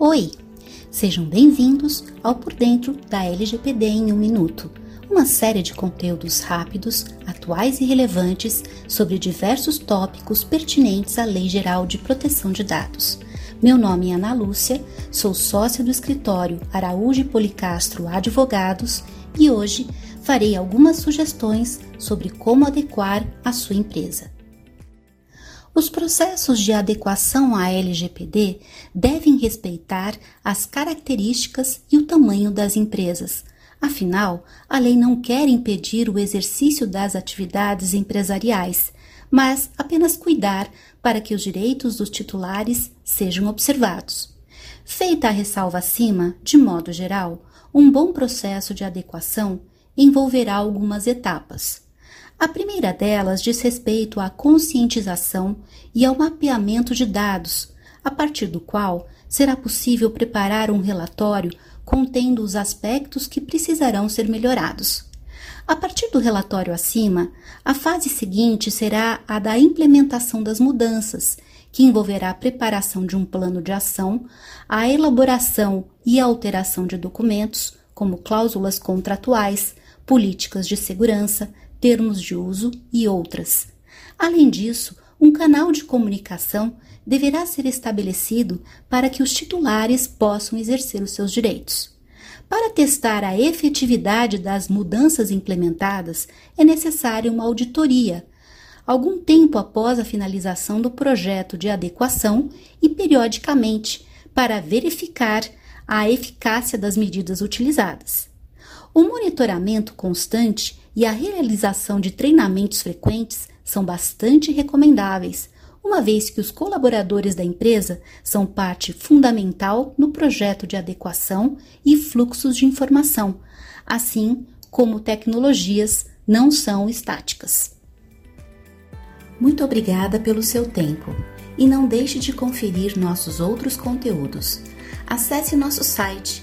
Oi! Sejam bem-vindos ao Por Dentro da LGPD em um Minuto, uma série de conteúdos rápidos, atuais e relevantes sobre diversos tópicos pertinentes à Lei Geral de Proteção de Dados. Meu nome é Ana Lúcia, sou sócia do escritório Araújo e Policastro Advogados e hoje farei algumas sugestões sobre como adequar a sua empresa. Os processos de adequação à LGPD devem respeitar as características e o tamanho das empresas. Afinal, a lei não quer impedir o exercício das atividades empresariais, mas apenas cuidar para que os direitos dos titulares sejam observados. Feita a ressalva acima, de modo geral, um bom processo de adequação envolverá algumas etapas. A primeira delas diz respeito à conscientização e ao mapeamento de dados, a partir do qual será possível preparar um relatório contendo os aspectos que precisarão ser melhorados. A partir do relatório acima, a fase seguinte será a da implementação das mudanças, que envolverá a preparação de um plano de ação, a elaboração e a alteração de documentos, como cláusulas contratuais, políticas de segurança, termos de uso e outras. Além disso, um canal de comunicação deverá ser estabelecido para que os titulares possam exercer os seus direitos. Para testar a efetividade das mudanças implementadas, é necessária uma auditoria, algum tempo após a finalização do projeto de adequação e periodicamente, para verificar a eficácia das medidas utilizadas. O monitoramento constante e a realização de treinamentos frequentes são bastante recomendáveis, uma vez que os colaboradores da empresa são parte fundamental no projeto de adequação e fluxos de informação, assim como tecnologias não são estáticas. Muito obrigada pelo seu tempo e não deixe de conferir nossos outros conteúdos. Acesse nosso site